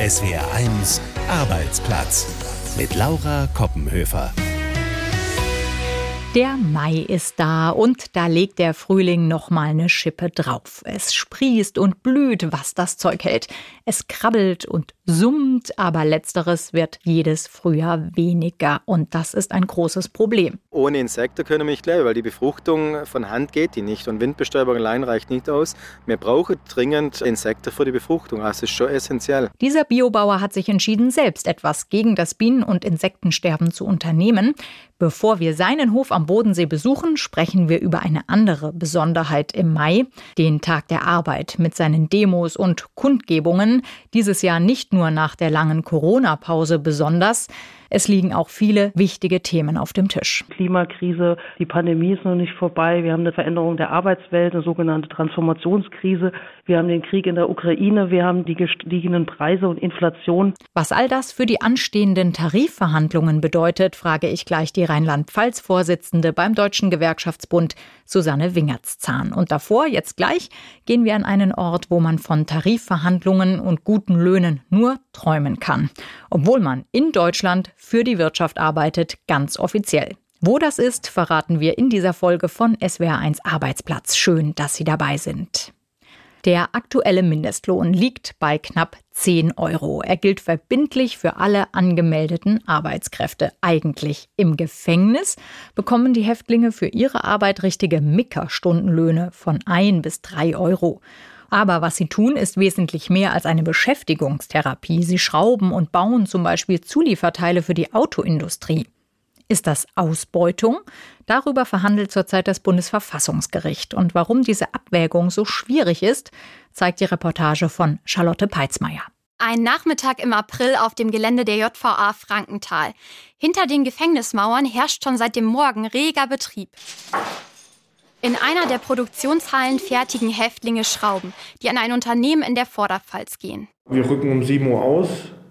SWR1 Arbeitsplatz mit Laura Koppenhöfer. Der Mai ist da und da legt der Frühling noch mal eine Schippe drauf. Es sprießt und blüht, was das Zeug hält. Es krabbelt und summt, aber letzteres wird jedes Frühjahr weniger und das ist ein großes Problem. Ohne Insekten können wir nicht leben, weil die Befruchtung von Hand geht die nicht und Windbestäubung allein reicht nicht aus. Wir brauchen dringend Insekten für die Befruchtung, das ist schon essentiell. Dieser Biobauer hat sich entschieden, selbst etwas gegen das Bienen- und Insektensterben zu unternehmen. Bevor wir seinen Hof am Bodensee besuchen, sprechen wir über eine andere Besonderheit im Mai, den Tag der Arbeit mit seinen Demos und Kundgebungen. Dieses Jahr nicht nur nach der langen Corona-Pause besonders, es liegen auch viele wichtige Themen auf dem Tisch. Klimakrise, die Pandemie ist noch nicht vorbei. Wir haben eine Veränderung der Arbeitswelt, eine sogenannte Transformationskrise. Wir haben den Krieg in der Ukraine. Wir haben die gestiegenen Preise und Inflation. Was all das für die anstehenden Tarifverhandlungen bedeutet, frage ich gleich die Rheinland-Pfalz-Vorsitzende beim Deutschen Gewerkschaftsbund, Susanne Wingertszahn. Und davor, jetzt gleich, gehen wir an einen Ort, wo man von Tarifverhandlungen und guten Löhnen nur träumen kann. Obwohl man in Deutschland für die Wirtschaft arbeitet, ganz offiziell. Wo das ist, verraten wir in dieser Folge von SWR1 Arbeitsplatz. Schön, dass Sie dabei sind. Der aktuelle Mindestlohn liegt bei knapp 10 Euro. Er gilt verbindlich für alle angemeldeten Arbeitskräfte. Eigentlich im Gefängnis bekommen die Häftlinge für ihre Arbeit richtige Mickerstundenlöhne von 1 bis 3 Euro. Aber was sie tun, ist wesentlich mehr als eine Beschäftigungstherapie. Sie schrauben und bauen zum Beispiel Zulieferteile für die Autoindustrie. Ist das Ausbeutung? Darüber verhandelt zurzeit das Bundesverfassungsgericht. Und warum diese Abwägung so schwierig ist, zeigt die Reportage von Charlotte Peitzmeier. Ein Nachmittag im April auf dem Gelände der JVA Frankenthal. Hinter den Gefängnismauern herrscht schon seit dem Morgen reger Betrieb. In einer der Produktionshallen fertigen Häftlinge Schrauben, die an ein Unternehmen in der Vorderpfalz gehen. Wir rücken um 7 Uhr aus,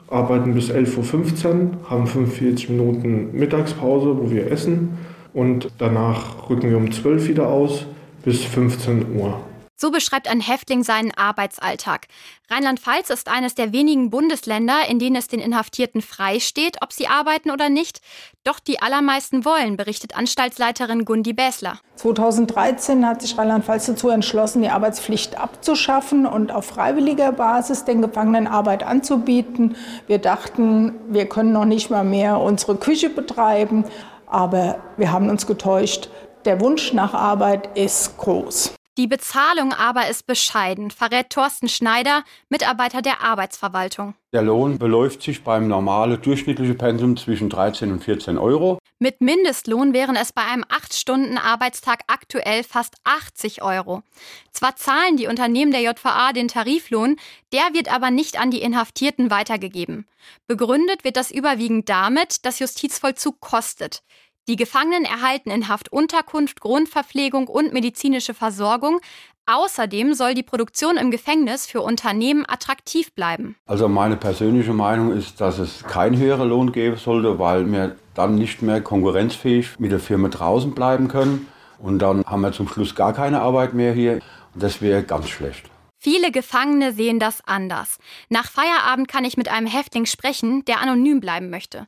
arbeiten bis 11.15 Uhr, haben 45 Minuten Mittagspause, wo wir essen. Und danach rücken wir um 12 Uhr wieder aus bis 15 Uhr. So beschreibt ein Häftling seinen Arbeitsalltag. Rheinland-Pfalz ist eines der wenigen Bundesländer, in denen es den Inhaftierten frei steht, ob sie arbeiten oder nicht. Doch die allermeisten wollen, berichtet Anstaltsleiterin Gundi Bäsler. 2013 hat sich Rheinland-Pfalz dazu entschlossen, die Arbeitspflicht abzuschaffen und auf freiwilliger Basis den Gefangenen Arbeit anzubieten. Wir dachten, wir können noch nicht mal mehr unsere Küche betreiben, aber wir haben uns getäuscht. Der Wunsch nach Arbeit ist groß. Die Bezahlung aber ist bescheiden, verrät Thorsten Schneider, Mitarbeiter der Arbeitsverwaltung. Der Lohn beläuft sich beim normalen durchschnittlichen Pensum zwischen 13 und 14 Euro. Mit Mindestlohn wären es bei einem 8-Stunden-Arbeitstag aktuell fast 80 Euro. Zwar zahlen die Unternehmen der JVA den Tariflohn, der wird aber nicht an die Inhaftierten weitergegeben. Begründet wird das überwiegend damit, dass Justizvollzug kostet. Die Gefangenen erhalten in Haft Unterkunft, Grundverpflegung und medizinische Versorgung. Außerdem soll die Produktion im Gefängnis für Unternehmen attraktiv bleiben. Also meine persönliche Meinung ist, dass es keinen höheren Lohn geben sollte, weil wir dann nicht mehr konkurrenzfähig mit der Firma draußen bleiben können. Und dann haben wir zum Schluss gar keine Arbeit mehr hier. Und das wäre ganz schlecht. Viele Gefangene sehen das anders. Nach Feierabend kann ich mit einem Häftling sprechen, der anonym bleiben möchte.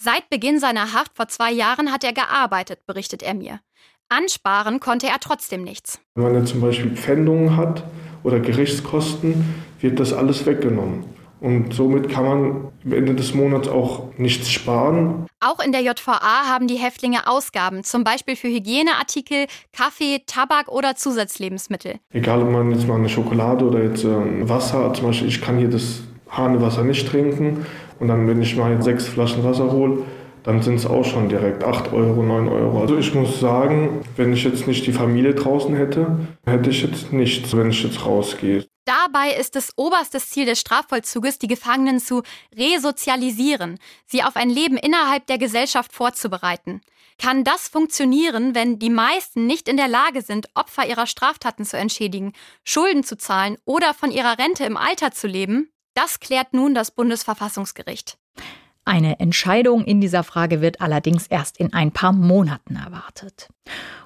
Seit Beginn seiner Haft vor zwei Jahren hat er gearbeitet, berichtet er mir. Ansparen konnte er trotzdem nichts. Wenn man jetzt zum Beispiel Pfändungen hat oder Gerichtskosten, wird das alles weggenommen. Und somit kann man am Ende des Monats auch nichts sparen. Auch in der JVA haben die Häftlinge Ausgaben, zum Beispiel für Hygieneartikel, Kaffee, Tabak oder Zusatzlebensmittel. Egal, ob man jetzt mal eine Schokolade oder jetzt äh, Wasser, zum Beispiel, ich kann hier das Hahnewasser nicht trinken und dann, wenn ich mal sechs Flaschen Wasser hole, dann sind es auch schon direkt 8 Euro, 9 Euro. Also ich muss sagen, wenn ich jetzt nicht die Familie draußen hätte, hätte ich jetzt nichts, wenn ich jetzt rausgehe. Dabei ist es oberstes Ziel des Strafvollzuges, die Gefangenen zu resozialisieren, sie auf ein Leben innerhalb der Gesellschaft vorzubereiten. Kann das funktionieren, wenn die meisten nicht in der Lage sind, Opfer ihrer Straftaten zu entschädigen, Schulden zu zahlen oder von ihrer Rente im Alter zu leben? Das klärt nun das Bundesverfassungsgericht. Eine Entscheidung in dieser Frage wird allerdings erst in ein paar Monaten erwartet.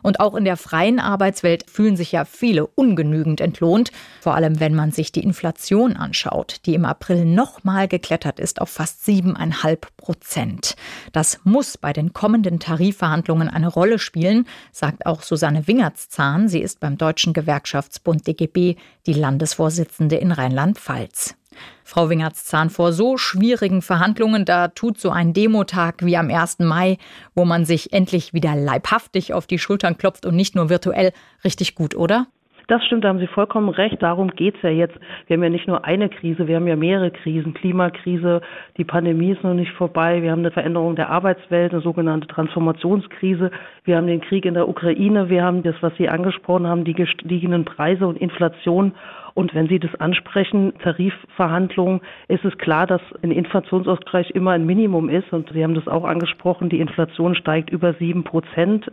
Und auch in der freien Arbeitswelt fühlen sich ja viele ungenügend entlohnt, vor allem wenn man sich die Inflation anschaut, die im April nochmal geklettert ist auf fast siebeneinhalb Prozent. Das muss bei den kommenden Tarifverhandlungen eine Rolle spielen, sagt auch Susanne Wingertszahn. Sie ist beim Deutschen Gewerkschaftsbund DGB die Landesvorsitzende in Rheinland-Pfalz. Frau Wingertszahn, vor so schwierigen Verhandlungen, da tut so ein Demotag wie am 1. Mai, wo man sich endlich wieder leibhaftig auf die Schultern klopft und nicht nur virtuell, richtig gut, oder? Das stimmt, da haben Sie vollkommen recht. Darum geht es ja jetzt. Wir haben ja nicht nur eine Krise, wir haben ja mehrere Krisen. Klimakrise, die Pandemie ist noch nicht vorbei. Wir haben eine Veränderung der Arbeitswelt, eine sogenannte Transformationskrise. Wir haben den Krieg in der Ukraine. Wir haben das, was Sie angesprochen haben, die gestiegenen Preise und Inflation. Und wenn Sie das ansprechen, Tarifverhandlungen, ist es klar, dass ein Inflationsausgleich immer ein Minimum ist. Und Sie haben das auch angesprochen, die Inflation steigt über sieben Prozent.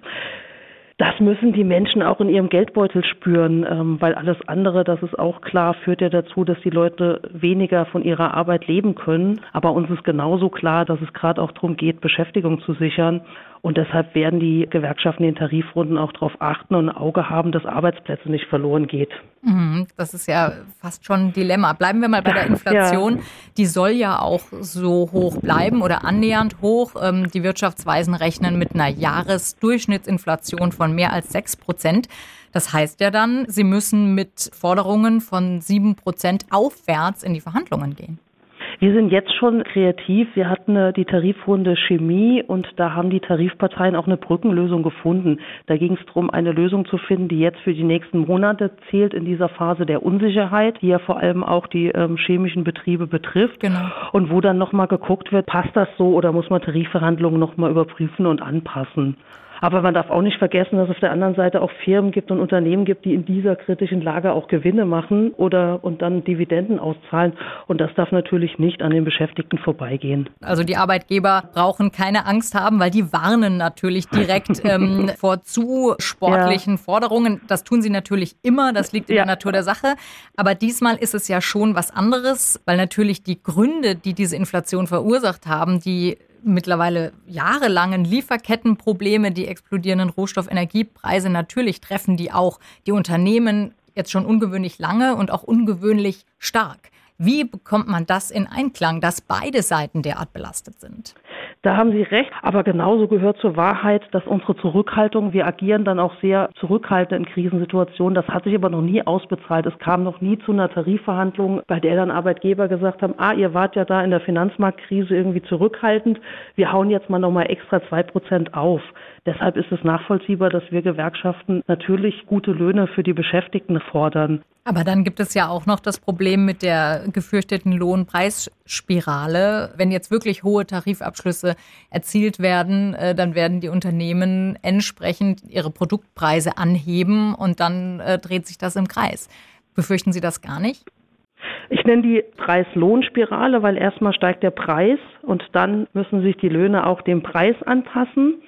Das müssen die Menschen auch in ihrem Geldbeutel spüren, ähm, weil alles andere, das ist auch klar, führt ja dazu, dass die Leute weniger von ihrer Arbeit leben können. Aber uns ist genauso klar, dass es gerade auch darum geht, Beschäftigung zu sichern. Und deshalb werden die Gewerkschaften in den Tarifrunden auch darauf achten und ein Auge haben, dass Arbeitsplätze nicht verloren geht. Mhm, das ist ja fast schon ein Dilemma. Bleiben wir mal bei der Inflation. Ja. Die soll ja auch so hoch bleiben oder annähernd hoch. Ähm, die Wirtschaftsweisen rechnen mit einer Jahresdurchschnittsinflation von mehr als sechs Prozent. Das heißt ja dann, sie müssen mit Forderungen von sieben Prozent aufwärts in die Verhandlungen gehen. Wir sind jetzt schon kreativ. Wir hatten äh, die Tarifrunde Chemie und da haben die Tarifparteien auch eine Brückenlösung gefunden. Da ging es darum, eine Lösung zu finden, die jetzt für die nächsten Monate zählt in dieser Phase der Unsicherheit, die ja vor allem auch die ähm, chemischen Betriebe betrifft. Genau. Und wo dann nochmal geguckt wird, passt das so oder muss man Tarifverhandlungen nochmal überprüfen und anpassen. Aber man darf auch nicht vergessen, dass es auf der anderen Seite auch Firmen gibt und Unternehmen gibt, die in dieser kritischen Lage auch Gewinne machen oder und dann Dividenden auszahlen. Und das darf natürlich nicht an den Beschäftigten vorbeigehen. Also die Arbeitgeber brauchen keine Angst haben, weil die warnen natürlich direkt ähm, vor zu sportlichen ja. Forderungen. Das tun sie natürlich immer, das liegt in ja. der Natur der Sache. Aber diesmal ist es ja schon was anderes, weil natürlich die Gründe, die diese Inflation verursacht haben, die mittlerweile jahrelangen Lieferkettenprobleme, die explodierenden Rohstoff-Energiepreise, natürlich treffen die auch die Unternehmen jetzt schon ungewöhnlich lange und auch ungewöhnlich stark. Wie bekommt man das in Einklang, dass beide Seiten derart belastet sind? Da haben Sie recht, aber genauso gehört zur Wahrheit, dass unsere Zurückhaltung, wir agieren dann auch sehr zurückhaltend in Krisensituationen, das hat sich aber noch nie ausbezahlt. Es kam noch nie zu einer Tarifverhandlung, bei der dann Arbeitgeber gesagt haben, ah, ihr wart ja da in der Finanzmarktkrise irgendwie zurückhaltend, wir hauen jetzt mal nochmal extra zwei Prozent auf. Deshalb ist es nachvollziehbar, dass wir Gewerkschaften natürlich gute Löhne für die Beschäftigten fordern. Aber dann gibt es ja auch noch das Problem mit der gefürchteten Lohnpreisspirale. Wenn jetzt wirklich hohe Tarifabschlüsse erzielt werden, äh, dann werden die Unternehmen entsprechend ihre Produktpreise anheben und dann äh, dreht sich das im Kreis. Befürchten Sie das gar nicht? Ich nenne die Preis-Lohn-Spirale, weil erstmal steigt der Preis und dann müssen sich die Löhne auch dem Preis anpassen.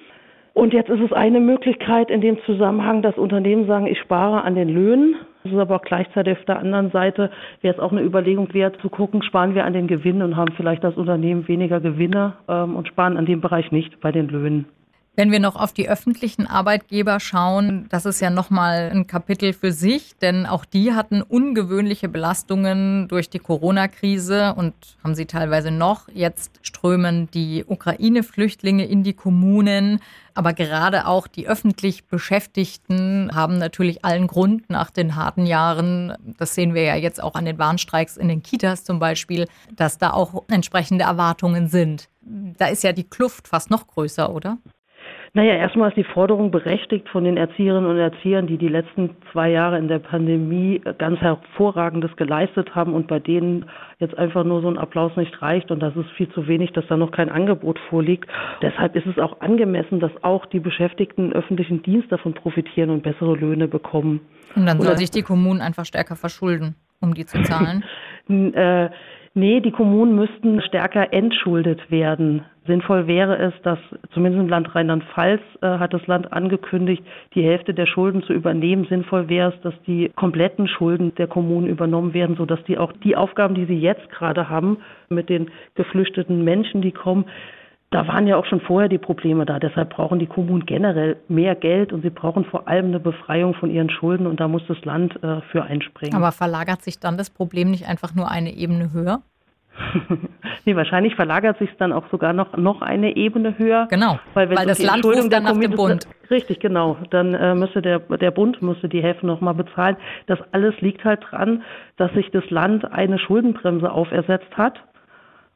Und jetzt ist es eine Möglichkeit in dem Zusammenhang, dass Unternehmen sagen, ich spare an den Löhnen. Das ist aber auch gleichzeitig auf der anderen Seite, wäre es auch eine Überlegung wert, zu gucken, sparen wir an den Gewinnen und haben vielleicht das Unternehmen weniger Gewinne ähm, und sparen an dem Bereich nicht bei den Löhnen. Wenn wir noch auf die öffentlichen Arbeitgeber schauen, das ist ja nochmal ein Kapitel für sich, denn auch die hatten ungewöhnliche Belastungen durch die Corona-Krise und haben sie teilweise noch. Jetzt strömen die Ukraine-Flüchtlinge in die Kommunen, aber gerade auch die öffentlich Beschäftigten haben natürlich allen Grund nach den harten Jahren, das sehen wir ja jetzt auch an den Warnstreiks in den Kitas zum Beispiel, dass da auch entsprechende Erwartungen sind. Da ist ja die Kluft fast noch größer, oder? Naja, erstmal ist die Forderung berechtigt von den Erzieherinnen und Erziehern, die die letzten zwei Jahre in der Pandemie ganz hervorragendes geleistet haben und bei denen jetzt einfach nur so ein Applaus nicht reicht und das ist viel zu wenig, dass da noch kein Angebot vorliegt. Deshalb ist es auch angemessen, dass auch die Beschäftigten im öffentlichen Dienst davon profitieren und bessere Löhne bekommen. Und dann soll sich die Kommunen einfach stärker verschulden. um die zu zahlen? äh, nee, die Kommunen müssten stärker entschuldet werden. Sinnvoll wäre es, dass zumindest im Land Rheinland-Pfalz äh, hat das Land angekündigt, die Hälfte der Schulden zu übernehmen. Sinnvoll wäre es, dass die kompletten Schulden der Kommunen übernommen werden, sodass die auch die Aufgaben, die sie jetzt gerade haben, mit den geflüchteten Menschen, die kommen, da waren ja auch schon vorher die Probleme da. Deshalb brauchen die Kommunen generell mehr Geld und sie brauchen vor allem eine Befreiung von ihren Schulden und da muss das Land äh, für einspringen. Aber verlagert sich dann das Problem nicht einfach nur eine Ebene höher? nee, wahrscheinlich verlagert sich es dann auch sogar noch, noch eine Ebene höher. Genau, weil, weil das Land ruft dann nach dem Bund. Richtig, genau. Dann äh, müsste der, der Bund müsste die Hälfte nochmal bezahlen. Das alles liegt halt dran, dass sich das Land eine Schuldenbremse aufersetzt hat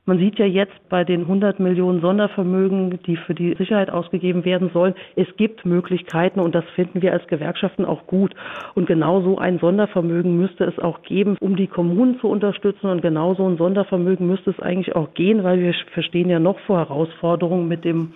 man sieht ja jetzt bei den 100 Millionen Sondervermögen, die für die Sicherheit ausgegeben werden sollen, es gibt Möglichkeiten und das finden wir als Gewerkschaften auch gut. Und genau so ein Sondervermögen müsste es auch geben, um die Kommunen zu unterstützen. Und genau so ein Sondervermögen müsste es eigentlich auch gehen, weil wir verstehen ja noch vor Herausforderungen mit dem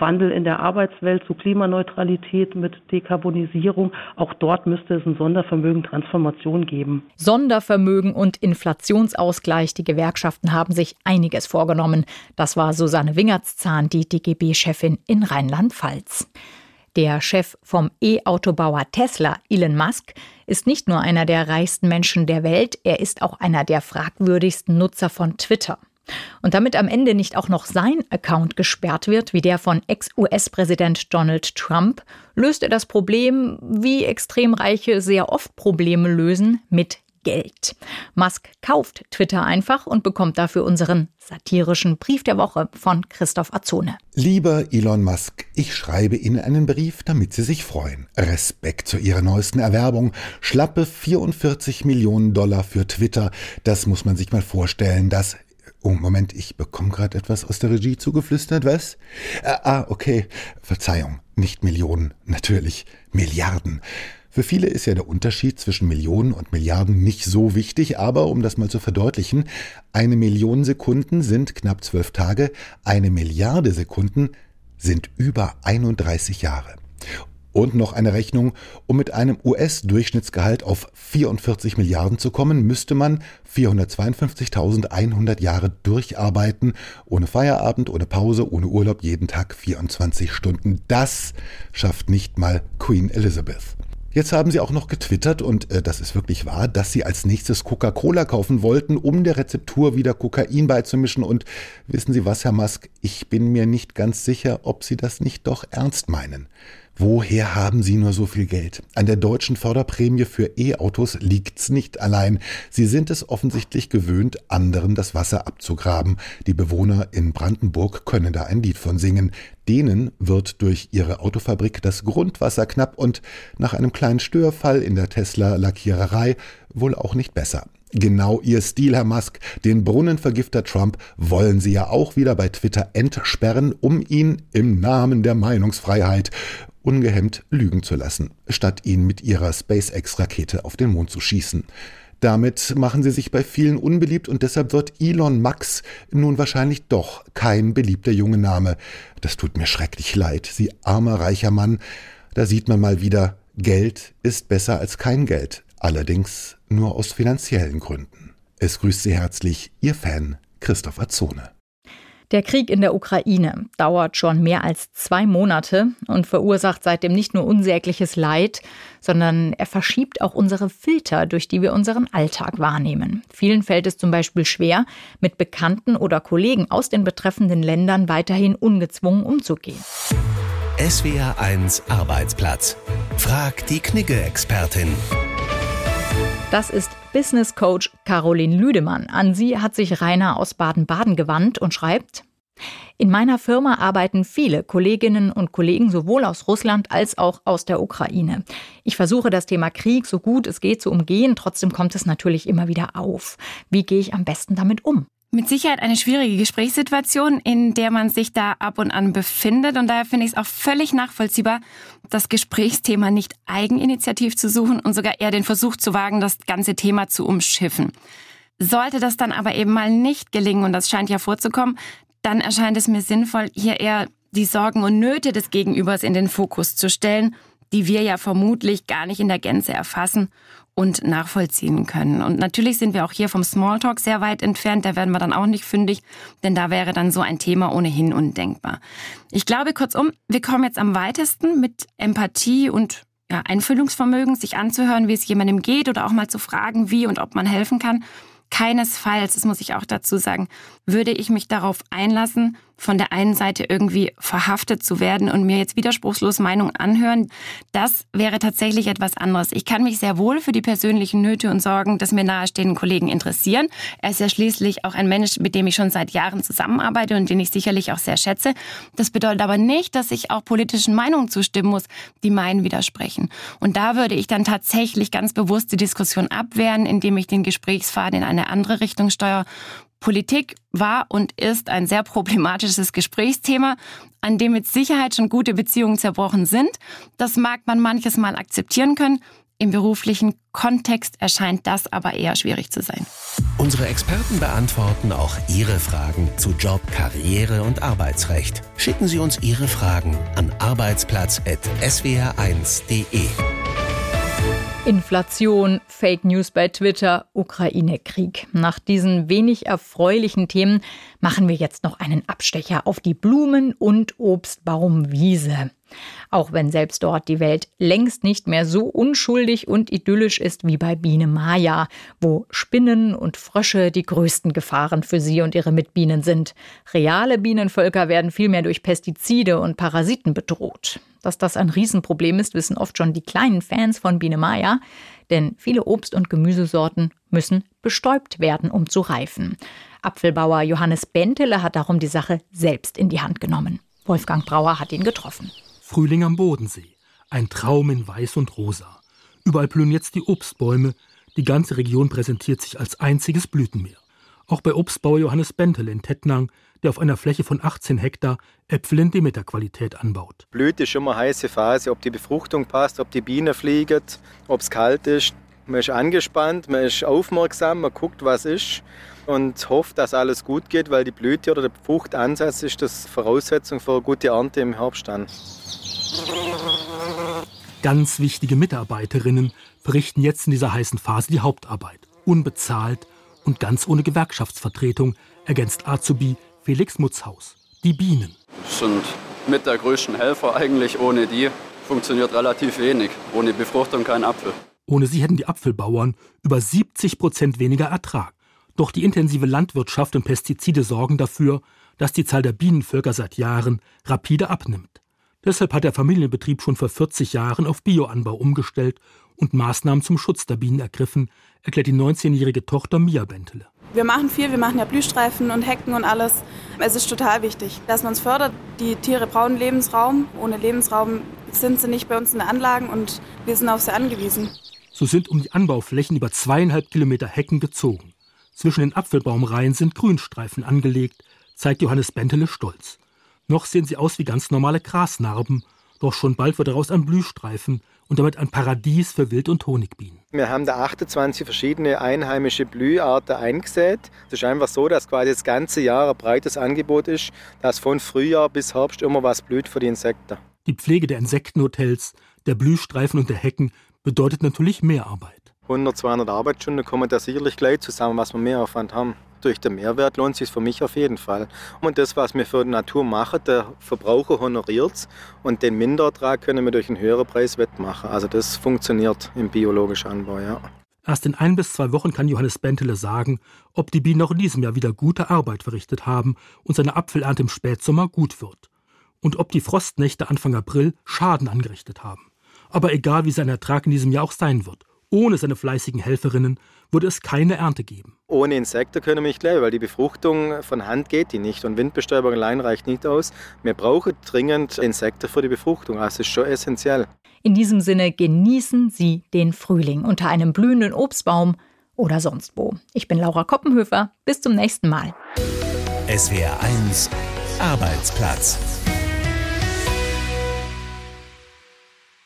Wandel in der Arbeitswelt zu Klimaneutralität mit Dekarbonisierung. Auch dort müsste es ein Sondervermögen Transformation geben. Sondervermögen und Inflationsausgleich. Die Gewerkschaften haben sich einiges vorgenommen. Das war Susanne Wingertszahn, die DGB-Chefin in Rheinland-Pfalz. Der Chef vom E-Autobauer Tesla, Elon Musk, ist nicht nur einer der reichsten Menschen der Welt, er ist auch einer der fragwürdigsten Nutzer von Twitter. Und damit am Ende nicht auch noch sein Account gesperrt wird, wie der von Ex-US-Präsident Donald Trump, löst er das Problem, wie Extremreiche sehr oft Probleme lösen, mit Geld. Musk kauft Twitter einfach und bekommt dafür unseren satirischen Brief der Woche von Christoph Azone. Lieber Elon Musk, ich schreibe Ihnen einen Brief, damit Sie sich freuen. Respekt zu Ihrer neuesten Erwerbung. Schlappe 44 Millionen Dollar für Twitter. Das muss man sich mal vorstellen. Das Oh, Moment, ich bekomme gerade etwas aus der Regie zugeflüstert, was? Ah, ah, okay. Verzeihung, nicht Millionen, natürlich Milliarden. Für viele ist ja der Unterschied zwischen Millionen und Milliarden nicht so wichtig, aber um das mal zu verdeutlichen, eine Million Sekunden sind knapp zwölf Tage, eine Milliarde Sekunden sind über 31 Jahre. Und noch eine Rechnung, um mit einem US-Durchschnittsgehalt auf 44 Milliarden zu kommen, müsste man 452.100 Jahre durcharbeiten, ohne Feierabend, ohne Pause, ohne Urlaub, jeden Tag 24 Stunden. Das schafft nicht mal Queen Elizabeth. Jetzt haben sie auch noch getwittert, und äh, das ist wirklich wahr, dass sie als nächstes Coca-Cola kaufen wollten, um der Rezeptur wieder Kokain beizumischen. Und wissen Sie was, Herr Musk, ich bin mir nicht ganz sicher, ob Sie das nicht doch ernst meinen. Woher haben Sie nur so viel Geld? An der deutschen Förderprämie für E-Autos liegt's nicht allein. Sie sind es offensichtlich gewöhnt, anderen das Wasser abzugraben. Die Bewohner in Brandenburg können da ein Lied von singen. Denen wird durch ihre Autofabrik das Grundwasser knapp und nach einem kleinen Störfall in der Tesla-Lackiererei wohl auch nicht besser. Genau Ihr Stil, Herr Musk. Den Brunnenvergifter Trump wollen Sie ja auch wieder bei Twitter entsperren, um ihn im Namen der Meinungsfreiheit ungehemmt lügen zu lassen, statt ihn mit ihrer SpaceX-Rakete auf den Mond zu schießen. Damit machen sie sich bei vielen unbeliebt und deshalb wird Elon Max nun wahrscheinlich doch kein beliebter junge Name. Das tut mir schrecklich leid, Sie armer reicher Mann. Da sieht man mal wieder, Geld ist besser als kein Geld, allerdings nur aus finanziellen Gründen. Es grüßt Sie herzlich Ihr Fan Christoph Azone. Der Krieg in der Ukraine dauert schon mehr als zwei Monate und verursacht seitdem nicht nur unsägliches Leid, sondern er verschiebt auch unsere Filter, durch die wir unseren Alltag wahrnehmen. Vielen fällt es zum Beispiel schwer, mit Bekannten oder Kollegen aus den betreffenden Ländern weiterhin ungezwungen umzugehen. SWR 1 Arbeitsplatz. Frag die Knigge-Expertin. Das ist Business Coach Caroline Lüdemann. An sie hat sich Rainer aus Baden-Baden gewandt und schreibt, in meiner Firma arbeiten viele Kolleginnen und Kollegen sowohl aus Russland als auch aus der Ukraine. Ich versuche das Thema Krieg so gut es geht zu umgehen, trotzdem kommt es natürlich immer wieder auf. Wie gehe ich am besten damit um? Mit Sicherheit eine schwierige Gesprächssituation, in der man sich da ab und an befindet. Und daher finde ich es auch völlig nachvollziehbar, das Gesprächsthema nicht eigeninitiativ zu suchen und sogar eher den Versuch zu wagen, das ganze Thema zu umschiffen. Sollte das dann aber eben mal nicht gelingen, und das scheint ja vorzukommen, dann erscheint es mir sinnvoll, hier eher die Sorgen und Nöte des Gegenübers in den Fokus zu stellen, die wir ja vermutlich gar nicht in der Gänze erfassen und nachvollziehen können. Und natürlich sind wir auch hier vom Smalltalk sehr weit entfernt. Da werden wir dann auch nicht fündig, denn da wäre dann so ein Thema ohnehin undenkbar. Ich glaube kurzum, wir kommen jetzt am weitesten mit Empathie und ja, Einfühlungsvermögen, sich anzuhören, wie es jemandem geht oder auch mal zu fragen, wie und ob man helfen kann. Keinesfalls, das muss ich auch dazu sagen, würde ich mich darauf einlassen, von der einen Seite irgendwie verhaftet zu werden und mir jetzt widerspruchslos Meinung anhören, das wäre tatsächlich etwas anderes. Ich kann mich sehr wohl für die persönlichen Nöte und Sorgen des mir nahestehenden Kollegen interessieren. Er ist ja schließlich auch ein Mensch, mit dem ich schon seit Jahren zusammenarbeite und den ich sicherlich auch sehr schätze. Das bedeutet aber nicht, dass ich auch politischen Meinungen zustimmen muss, die meinen widersprechen. Und da würde ich dann tatsächlich ganz bewusst die Diskussion abwehren, indem ich den Gesprächsfaden in eine andere Richtung steuere Politik war und ist ein sehr problematisches Gesprächsthema, an dem mit Sicherheit schon gute Beziehungen zerbrochen sind. Das mag man manches Mal akzeptieren können. Im beruflichen Kontext erscheint das aber eher schwierig zu sein. Unsere Experten beantworten auch Ihre Fragen zu Job, Karriere und Arbeitsrecht. Schicken Sie uns Ihre Fragen an arbeitsplatz.swr1.de. Inflation, Fake News bei Twitter, Ukraine-Krieg. Nach diesen wenig erfreulichen Themen machen wir jetzt noch einen Abstecher auf die Blumen- und Obstbaumwiese. Auch wenn selbst dort die Welt längst nicht mehr so unschuldig und idyllisch ist wie bei Biene Maya, wo Spinnen und Frösche die größten Gefahren für sie und ihre Mitbienen sind. Reale Bienenvölker werden vielmehr durch Pestizide und Parasiten bedroht. Dass das ein Riesenproblem ist, wissen oft schon die kleinen Fans von Biene Maya, denn viele Obst- und Gemüsesorten müssen bestäubt werden, um zu reifen. Apfelbauer Johannes Bentele hat darum die Sache selbst in die Hand genommen. Wolfgang Brauer hat ihn getroffen. Frühling am Bodensee. Ein Traum in Weiß und Rosa. Überall blühen jetzt die Obstbäume. Die ganze Region präsentiert sich als einziges Blütenmeer. Auch bei Obstbauer Johannes Bentele in Tettnang, der auf einer Fläche von 18 Hektar Äpfel in Demeter-Qualität anbaut. Blüte ist immer eine heiße Phase, ob die Befruchtung passt, ob die Bienen fliegen, ob es kalt ist. Man ist angespannt, man ist aufmerksam, man guckt, was ist und hofft, dass alles gut geht, weil die Blüte oder der Fruchtansatz ist das Voraussetzung für eine gute Ernte im Herbst dann. Ganz wichtige Mitarbeiterinnen verrichten jetzt in dieser heißen Phase die Hauptarbeit. Unbezahlt und ganz ohne Gewerkschaftsvertretung, ergänzt Azubi Felix Mutzhaus. Die Bienen. Sind mit der größten Helfer eigentlich. Ohne die funktioniert relativ wenig. Ohne Befruchtung kein Apfel. Ohne sie hätten die Apfelbauern über 70 Prozent weniger Ertrag. Doch die intensive Landwirtschaft und Pestizide sorgen dafür, dass die Zahl der Bienenvölker seit Jahren rapide abnimmt. Deshalb hat der Familienbetrieb schon vor 40 Jahren auf Bioanbau umgestellt und Maßnahmen zum Schutz der Bienen ergriffen, erklärt die 19-jährige Tochter Mia Bentele. Wir machen viel, wir machen ja Blühstreifen und Hecken und alles. Es ist total wichtig, dass man es fördert. Die Tiere brauchen Lebensraum. Ohne Lebensraum sind sie nicht bei uns in den Anlagen und wir sind auf sie angewiesen. So sind um die Anbauflächen über zweieinhalb Kilometer Hecken gezogen. Zwischen den Apfelbaumreihen sind Grünstreifen angelegt, zeigt Johannes Bentele stolz. Noch sehen sie aus wie ganz normale Grasnarben, doch schon bald wird daraus ein Blühstreifen und damit ein Paradies für Wild- und Honigbienen. Wir haben da 28 verschiedene einheimische Blüharten eingesät. Es ist einfach so, dass quasi das ganze Jahr ein breites Angebot ist, dass von Frühjahr bis Herbst immer was blüht für die Insekten. Die Pflege der Insektenhotels, der Blühstreifen und der Hecken bedeutet natürlich mehr Arbeit. 100, 200 Arbeitsstunden kommen da sicherlich gleich zusammen, was wir mehr Aufwand haben durch den Mehrwert lohnt sich für mich auf jeden Fall. Und das, was wir für die Natur machen, der Verbraucher honoriert es und den Minderertrag können wir durch einen höheren Preis wettmachen. Also das funktioniert im biologischen Anbau, ja. Erst in ein bis zwei Wochen kann Johannes Bentele sagen, ob die Bienen auch in diesem Jahr wieder gute Arbeit verrichtet haben und seine Apfelernte im Spätsommer gut wird. Und ob die Frostnächte Anfang April Schaden angerichtet haben. Aber egal wie sein Ertrag in diesem Jahr auch sein wird, ohne seine fleißigen Helferinnen würde es keine Ernte geben. Ohne Insekten können wir nicht leben, weil die Befruchtung von Hand geht die nicht und Windbestäubung allein reicht nicht aus. Wir brauchen dringend Insekten für die Befruchtung, also das ist schon essentiell. In diesem Sinne genießen Sie den Frühling unter einem blühenden Obstbaum oder sonst wo. Ich bin Laura Koppenhöfer, bis zum nächsten Mal. SWR 1 Arbeitsplatz